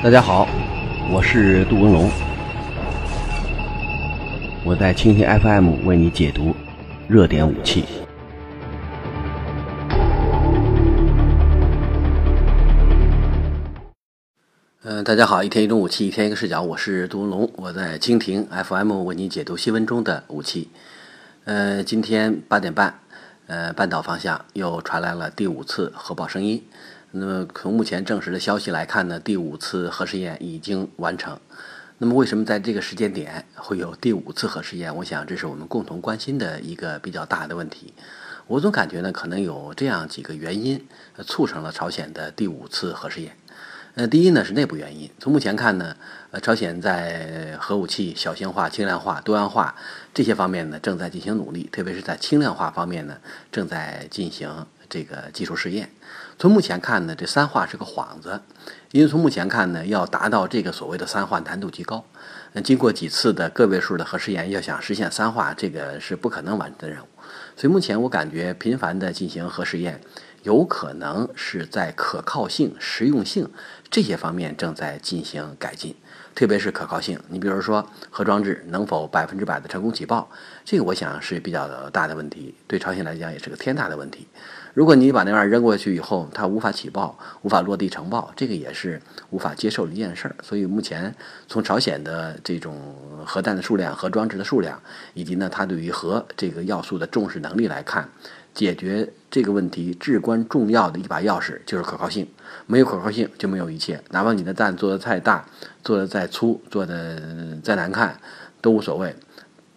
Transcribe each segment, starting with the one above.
大家好，我是杜文龙，我在蜻蜓 FM 为你解读热点武器。嗯，大家好，一天一种武器，一天一个视角，我是杜文龙，我在蜻蜓 FM 为你解读新闻中的武器。呃，今天八点半，呃，半岛方向又传来了第五次核爆声音。那么从目前证实的消息来看呢，第五次核试验已经完成。那么为什么在这个时间点会有第五次核试验？我想这是我们共同关心的一个比较大的问题。我总感觉呢，可能有这样几个原因促成了朝鲜的第五次核试验。呃，第一呢是内部原因。从目前看呢，呃，朝鲜在核武器小型化、轻量化、多样化这些方面呢正在进行努力，特别是在轻量化方面呢正在进行这个技术试验。从目前看呢，这三化是个幌子，因为从目前看呢，要达到这个所谓的三化难度极高。那经过几次的个位数的核试验，要想实现三化，这个是不可能完成的任务。所以目前我感觉频繁的进行核试验，有可能是在可靠性、实用性这些方面正在进行改进。特别是可靠性，你比如说核装置能否百分之百的成功起爆，这个我想是比较大的问题，对朝鲜来讲也是个天大的问题。如果你把那玩意儿扔过去以后，它无法起爆，无法落地成爆，这个也是无法接受的一件事儿。所以目前从朝鲜的这种核弹的数量、核装置的数量，以及呢它对于核这个要素的重视能力来看，解决这个问题至关重要的一把钥匙就是可靠性。没有可靠性就没有一切，哪怕你的弹做的再大、做的再粗、做的再难看都无所谓，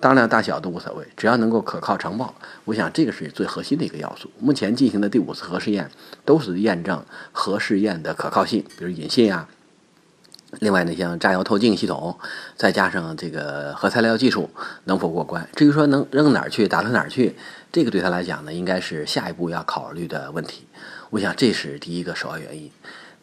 当量大小都无所谓，只要能够可靠成爆，我想这个是最核心的一个要素。目前进行的第五次核试验都是验证核试验的可靠性，比如引信呀。另外呢，像炸药透镜系统，再加上这个核材料技术能否过关？至于说能扔哪儿去、打到哪儿去，这个对他来讲呢，应该是下一步要考虑的问题。我想这是第一个首要原因。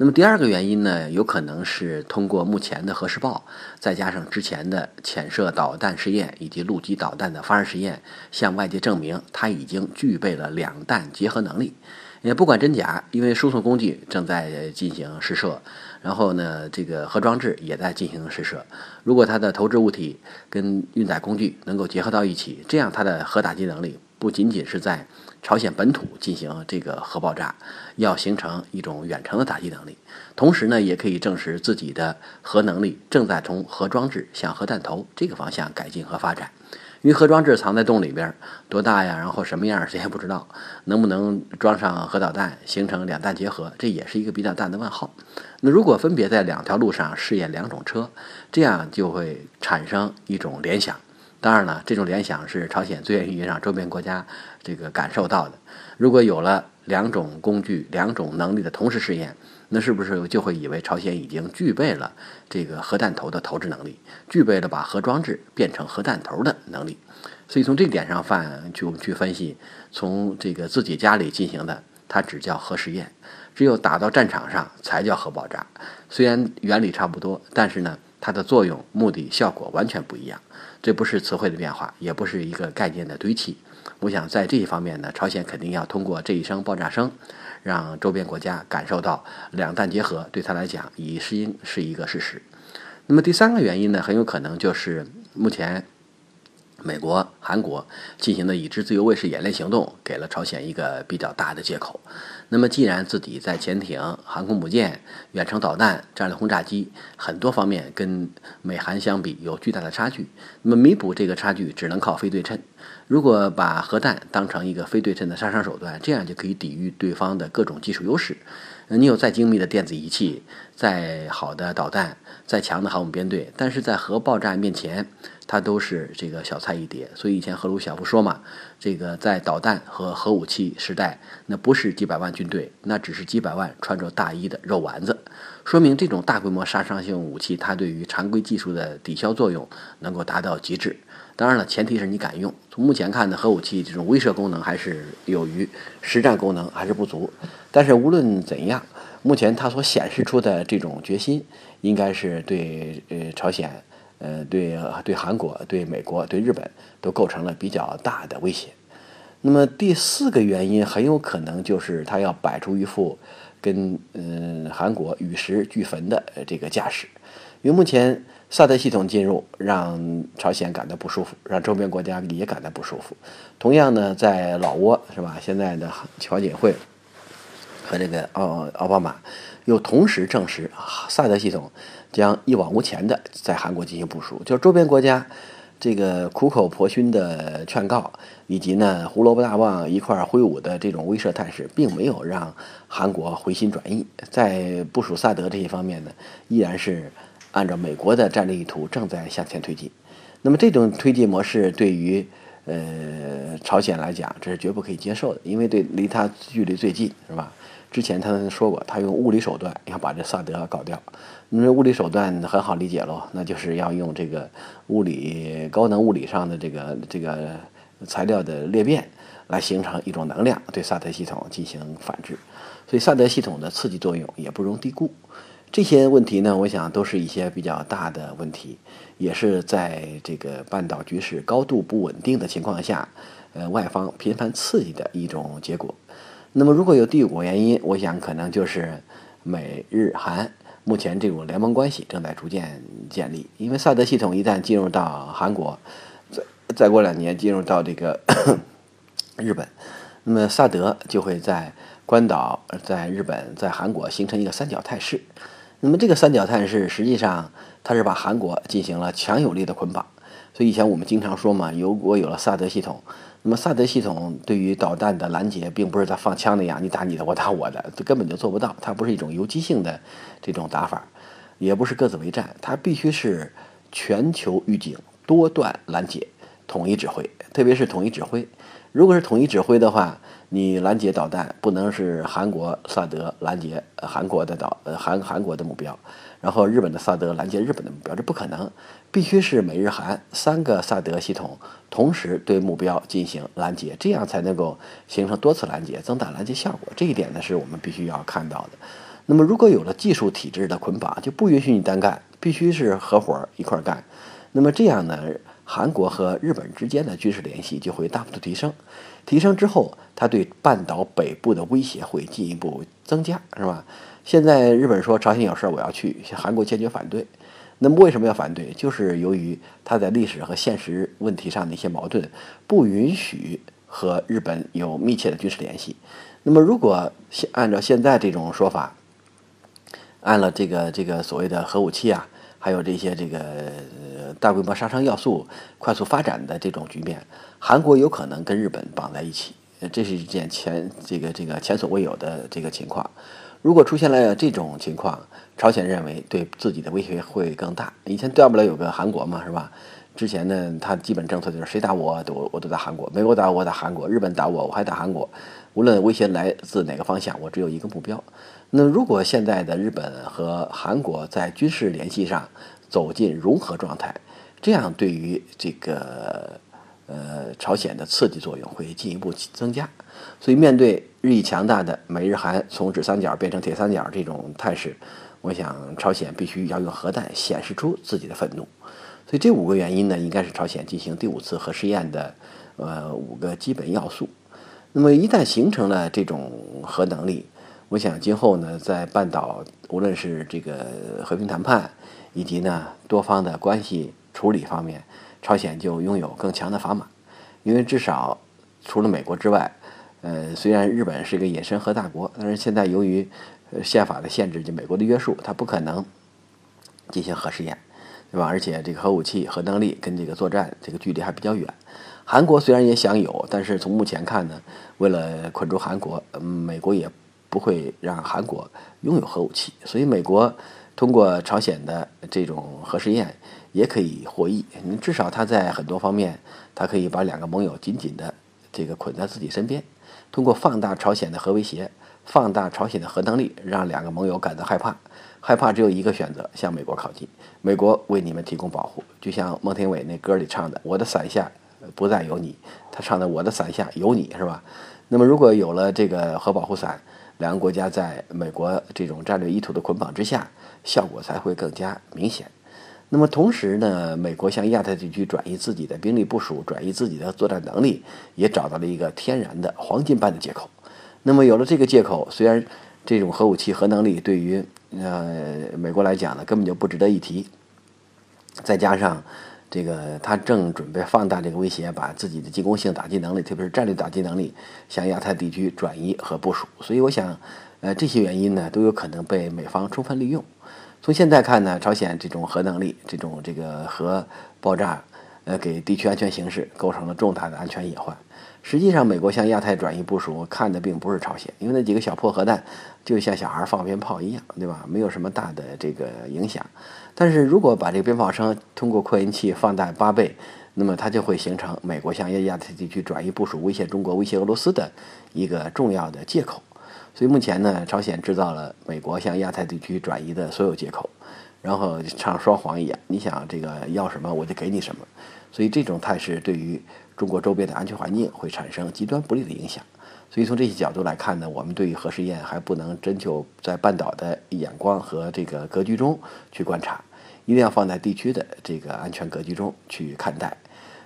那么第二个原因呢，有可能是通过目前的核试爆，再加上之前的潜射导弹试验以及陆基导弹的发射实验，向外界证明它已经具备了两弹结合能力。也不管真假，因为输送工具正在进行试射，然后呢，这个核装置也在进行试射。如果它的投掷物体跟运载工具能够结合到一起，这样它的核打击能力不仅仅是在朝鲜本土进行这个核爆炸，要形成一种远程的打击能力，同时呢，也可以证实自己的核能力正在从核装置向核弹头这个方向改进和发展。因为核装置藏在洞里边，多大呀？然后什么样，谁也不知道。能不能装上核导弹，形成两弹结合，这也是一个比较大的问号。那如果分别在两条路上试验两种车，这样就会产生一种联想。当然了，这种联想是朝鲜最愿意让周边国家这个感受到的。如果有了两种工具、两种能力的同时试验，那是不是就会以为朝鲜已经具备了这个核弹头的投掷能力，具备了把核装置变成核弹头的能力？所以从这点上犯去去分析，从这个自己家里进行的，它只叫核试验；只有打到战场上才叫核爆炸。虽然原理差不多，但是呢，它的作用、目的、效果完全不一样。这不是词汇的变化，也不是一个概念的堆砌。我想在这一方面呢，朝鲜肯定要通过这一声爆炸声。让周边国家感受到两弹结合对他来讲已是是一个事实。那么第三个原因呢，很有可能就是目前美国、韩国进行的已知自由卫士演练行动，给了朝鲜一个比较大的借口。那么既然自己在潜艇、航空母舰、远程导弹、战略轰炸机很多方面跟美韩相比有巨大的差距，那么弥补这个差距只能靠非对称。如果把核弹当成一个非对称的杀伤手段，这样就可以抵御对方的各种技术优势。你有再精密的电子仪器，再好的导弹，再强的航母编队，但是在核爆炸面前，它都是这个小菜一碟。所以以前赫鲁晓夫说嘛，这个在导弹和核武器时代，那不是几百万军队，那只是几百万穿着大衣的肉丸子。说明这种大规模杀伤性武器，它对于常规技术的抵消作用能够达到极致。当然了，前提是你敢用。从目前看呢，核武器这种威慑功能还是有余，实战功能还是不足。但是无论怎样，目前它所显示出的这种决心，应该是对呃朝鲜、呃对对韩国、对美国、对日本都构成了比较大的威胁。那么第四个原因很有可能就是他要摆出一副跟嗯韩国与时俱焚的这个架势，因为目前萨德系统进入让朝鲜感到不舒服，让周边国家也感到不舒服。同样呢，在老挝是吧？现在的侨委会和这个奥奥巴马又同时证实，萨德系统将一往无前的在韩国进行部署，就是周边国家。这个苦口婆心的劝告，以及呢胡萝卜大棒一块挥舞的这种威慑态势，并没有让韩国回心转意，在部署萨德这一方面呢，依然是按照美国的战略意图正在向前推进。那么这种推进模式对于呃朝鲜来讲，这是绝不可以接受的，因为对离他距离最近，是吧？之前他说过，他用物理手段要把这萨德搞掉。那么物理手段很好理解喽，那就是要用这个物理高能物理上的这个这个材料的裂变，来形成一种能量，对萨德系统进行反制。所以萨德系统的刺激作用也不容低估。这些问题呢，我想都是一些比较大的问题，也是在这个半岛局势高度不稳定的情况下，呃，外方频繁刺激的一种结果。那么，如果有第五个原因，我想可能就是美日韩目前这种联盟关系正在逐渐建立。因为萨德系统一旦进入到韩国，再再过两年进入到这个日本，那么萨德就会在关岛、在日本、在韩国形成一个三角态势。那么这个三角态势实际上它是把韩国进行了强有力的捆绑。所以以前我们经常说嘛，如果有了萨德系统。那么萨德系统对于导弹的拦截，并不是在放枪那样，你打你的，我打我的，这根本就做不到。它不是一种游击性的这种打法，也不是各自为战，它必须是全球预警、多段拦截、统一指挥。特别是统一指挥，如果是统一指挥的话，你拦截导弹不能是韩国萨德拦截韩国的导呃韩韩国的目标。然后日本的萨德拦截日本的目标，这不可能，必须是美日韩三个萨德系统同时对目标进行拦截，这样才能够形成多次拦截，增大拦截效果。这一点呢，是我们必须要看到的。那么，如果有了技术体制的捆绑，就不允许你单干，必须是合伙一块干。那么这样呢，韩国和日本之间的军事联系就会大幅度提升。提升之后，它对半岛北部的威胁会进一步增加，是吧？现在日本说朝鲜有事我要去，韩国坚决反对。那么为什么要反对？就是由于他在历史和现实问题上的一些矛盾，不允许和日本有密切的军事联系。那么如果按照现在这种说法，按了这个这个所谓的核武器啊，还有这些这个大规模杀伤要素快速发展的这种局面，韩国有可能跟日本绑在一起，这是一件前这个这个前所未有的这个情况。如果出现了这种情况，朝鲜认为对自己的威胁会更大。以前断不了有个韩国嘛，是吧？之前呢，他基本政策就是谁打我，都我都打韩国；美国打我，打韩国；日本打我，我还打韩国。无论威胁来自哪个方向，我只有一个目标。那如果现在的日本和韩国在军事联系上走进融合状态，这样对于这个。呃，朝鲜的刺激作用会进一步增加，所以面对日益强大的美日韩从纸三角变成铁三角这种态势，我想朝鲜必须要用核弹显示出自己的愤怒。所以这五个原因呢，应该是朝鲜进行第五次核试验的呃五个基本要素。那么一旦形成了这种核能力，我想今后呢，在半岛无论是这个和平谈判，以及呢多方的关系处理方面。朝鲜就拥有更强的砝码，因为至少除了美国之外，呃，虽然日本是一个野生核大国，但是现在由于宪法的限制，就美国的约束，它不可能进行核试验，对吧？而且这个核武器、核能力跟这个作战这个距离还比较远。韩国虽然也想有，但是从目前看呢，为了捆住韩国，嗯美国也不会让韩国拥有核武器，所以美国通过朝鲜的这种核试验。也可以获益，你至少他在很多方面，他可以把两个盟友紧紧的这个捆在自己身边，通过放大朝鲜的核威胁，放大朝鲜的核能力，让两个盟友感到害怕，害怕只有一个选择，向美国靠近，美国为你们提供保护，就像孟庭苇那歌里唱的：“我的伞下不再有你。”他唱的“我的伞下有你”是吧？那么如果有了这个核保护伞，两个国家在美国这种战略意图的捆绑之下，效果才会更加明显。那么同时呢，美国向亚太地区转移自己的兵力部署，转移自己的作战能力，也找到了一个天然的黄金般的借口。那么有了这个借口，虽然这种核武器核能力对于呃美国来讲呢根本就不值得一提，再加上这个他正准备放大这个威胁，把自己的进攻性打击能力，特别是战略打击能力向亚太地区转移和部署。所以我想，呃这些原因呢都有可能被美方充分利用。从现在看呢，朝鲜这种核能力、这种这个核爆炸，呃，给地区安全形势构成了重大的安全隐患。实际上，美国向亚太转移部署，看的并不是朝鲜，因为那几个小破核弹就像小孩放鞭炮一样，对吧？没有什么大的这个影响。但是如果把这个鞭炮声通过扩音器放大八倍，那么它就会形成美国向亚太地区转移部署、威胁中国、威胁俄罗斯的一个重要的借口。所以目前呢，朝鲜制造了美国向亚太地区转移的所有借口，然后唱双簧一样，你想这个要什么我就给你什么。所以这种态势对于中国周边的安全环境会产生极端不利的影响。所以从这些角度来看呢，我们对于核试验还不能真就在半岛的眼光和这个格局中去观察，一定要放在地区的这个安全格局中去看待。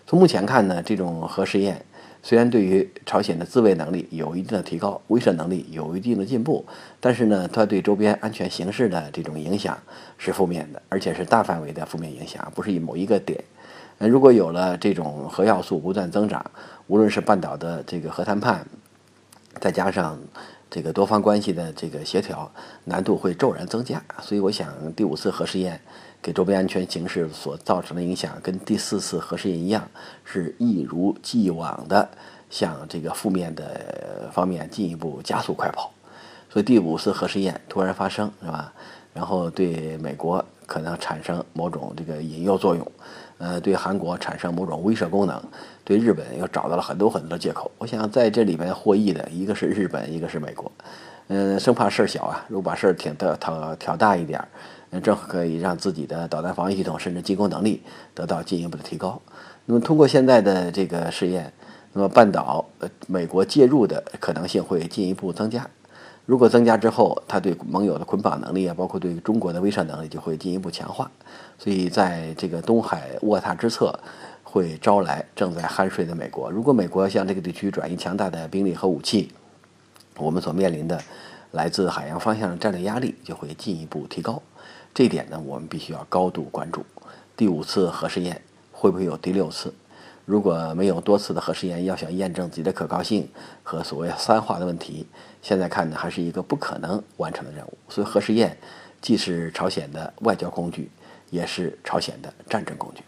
从目前看呢，这种核试验。虽然对于朝鲜的自卫能力有一定的提高，威慑能力有一定的进步，但是呢，它对周边安全形势的这种影响是负面的，而且是大范围的负面影响，不是以某一个点。呃，如果有了这种核要素不断增长，无论是半岛的这个核谈判，再加上这个多方关系的这个协调，难度会骤然增加。所以，我想第五次核试验。给周边安全形势所造成的影响，跟第四次核试验一样，是一如既往的向这个负面的方面进一步加速快跑。所以第五次核试验突然发生，是吧？然后对美国可能产生某种这个引诱作用，呃，对韩国产生某种威慑功能，对日本又找到了很多很多的借口。我想在这里面获益的一个是日本，一个是美国。嗯，生怕事儿小啊，如果把事儿挺的挑挑大一点儿。正好可以让自己的导弹防御系统甚至进攻能力得到进一步的提高。那么，通过现在的这个试验，那么半岛呃美国介入的可能性会进一步增加。如果增加之后，它对盟友的捆绑能力啊，包括对中国的威慑能力就会进一步强化。所以，在这个东海卧榻之侧，会招来正在酣睡的美国。如果美国向这个地区转移强大的兵力和武器，我们所面临的来自海洋方向的战略压力就会进一步提高。这点呢，我们必须要高度关注。第五次核试验会不会有第六次？如果没有多次的核试验，要想验证自己的可靠性和所谓三化的问题，现在看呢，还是一个不可能完成的任务。所以，核试验既是朝鲜的外交工具，也是朝鲜的战争工具。